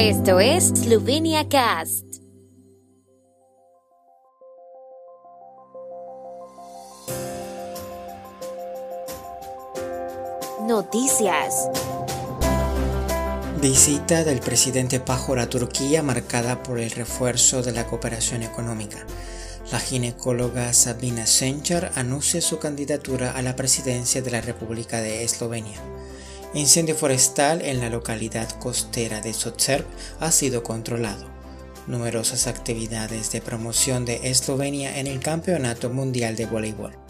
Esto es Slovenia Cast. Noticias. Visita del presidente Pajor a Turquía marcada por el refuerzo de la cooperación económica. La ginecóloga Sabina Senchar anuncia su candidatura a la presidencia de la República de Eslovenia. Incendio forestal en la localidad costera de Sotserb ha sido controlado. Numerosas actividades de promoción de Eslovenia en el Campeonato Mundial de Voleibol.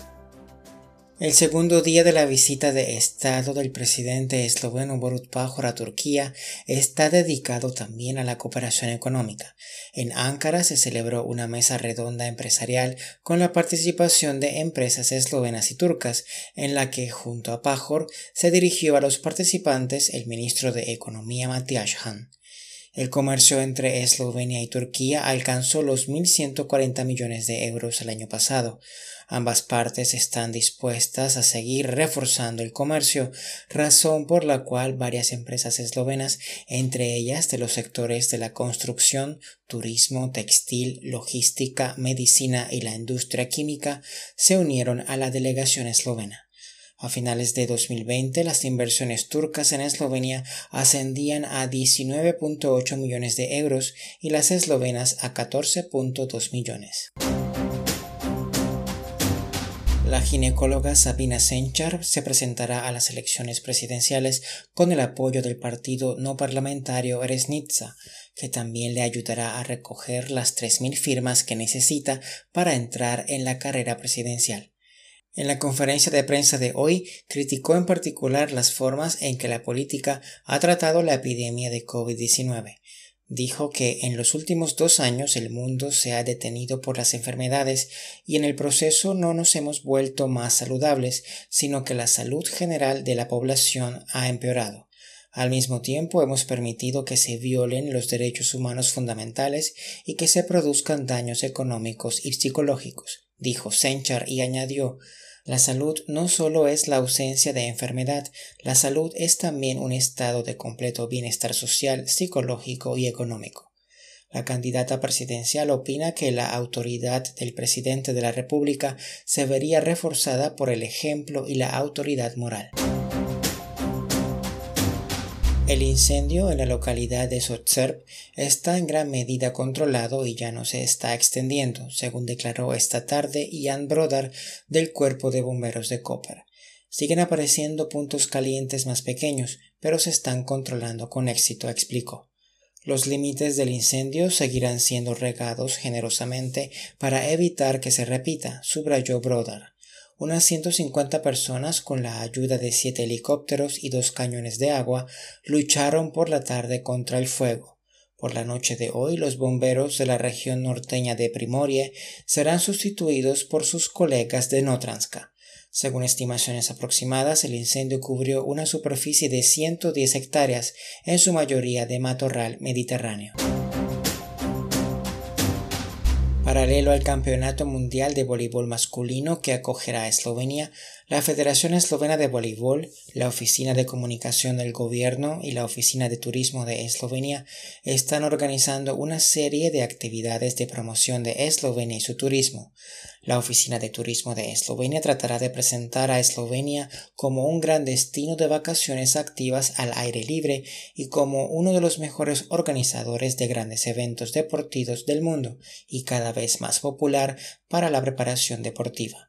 El segundo día de la visita de Estado del presidente esloveno Borut Pajor a Turquía está dedicado también a la cooperación económica. En Ankara se celebró una mesa redonda empresarial con la participación de empresas eslovenas y turcas, en la que junto a Pajor se dirigió a los participantes el ministro de Economía Matías Han. El comercio entre Eslovenia y Turquía alcanzó los 1.140 millones de euros el año pasado. Ambas partes están dispuestas a seguir reforzando el comercio, razón por la cual varias empresas eslovenas, entre ellas de los sectores de la construcción, turismo, textil, logística, medicina y la industria química, se unieron a la delegación eslovena. A finales de 2020, las inversiones turcas en Eslovenia ascendían a 19.8 millones de euros y las eslovenas a 14.2 millones. La ginecóloga Sabina Senchar se presentará a las elecciones presidenciales con el apoyo del partido no parlamentario Eresnitsa, que también le ayudará a recoger las 3.000 firmas que necesita para entrar en la carrera presidencial. En la conferencia de prensa de hoy criticó en particular las formas en que la política ha tratado la epidemia de COVID-19. Dijo que en los últimos dos años el mundo se ha detenido por las enfermedades y en el proceso no nos hemos vuelto más saludables, sino que la salud general de la población ha empeorado. Al mismo tiempo hemos permitido que se violen los derechos humanos fundamentales y que se produzcan daños económicos y psicológicos, dijo Senchar y añadió la salud no solo es la ausencia de enfermedad, la salud es también un estado de completo bienestar social, psicológico y económico. La candidata presidencial opina que la autoridad del presidente de la República se vería reforzada por el ejemplo y la autoridad moral. El incendio en la localidad de Sotserb está en gran medida controlado y ya no se está extendiendo, según declaró esta tarde Jan Brodar del Cuerpo de Bomberos de Koper. Siguen apareciendo puntos calientes más pequeños, pero se están controlando con éxito, explicó. Los límites del incendio seguirán siendo regados generosamente para evitar que se repita, subrayó Brodar unas 150 personas con la ayuda de siete helicópteros y dos cañones de agua lucharon por la tarde contra el fuego. Por la noche de hoy los bomberos de la región norteña de Primorie serán sustituidos por sus colegas de Notranska. Según estimaciones aproximadas, el incendio cubrió una superficie de 110 hectáreas, en su mayoría de matorral mediterráneo. Paralelo al Campeonato Mundial de Voleibol Masculino que acogerá Eslovenia, la Federación Eslovena de Voleibol, la Oficina de Comunicación del Gobierno y la Oficina de Turismo de Eslovenia están organizando una serie de actividades de promoción de Eslovenia y su turismo. La Oficina de Turismo de Eslovenia tratará de presentar a Eslovenia como un gran destino de vacaciones activas al aire libre y como uno de los mejores organizadores de grandes eventos deportivos del mundo y cada vez más popular para la preparación deportiva.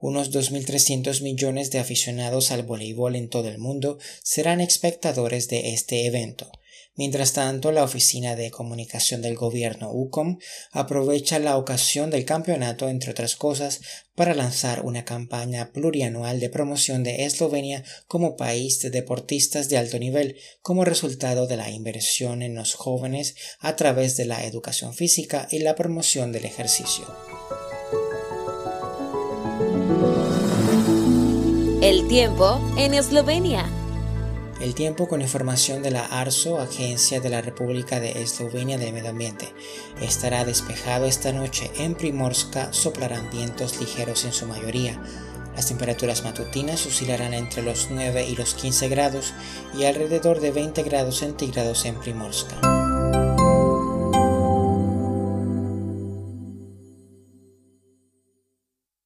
Unos 2.300 millones de aficionados al voleibol en todo el mundo serán espectadores de este evento. Mientras tanto, la Oficina de Comunicación del Gobierno UCOM aprovecha la ocasión del campeonato, entre otras cosas, para lanzar una campaña plurianual de promoción de Eslovenia como país de deportistas de alto nivel, como resultado de la inversión en los jóvenes a través de la educación física y la promoción del ejercicio. El tiempo en Eslovenia. El tiempo con información de la ARSO, Agencia de la República de Eslovenia de Medio Ambiente. Estará despejado esta noche. En Primorska soplarán vientos ligeros en su mayoría. Las temperaturas matutinas oscilarán entre los 9 y los 15 grados y alrededor de 20 grados centígrados en Primorska.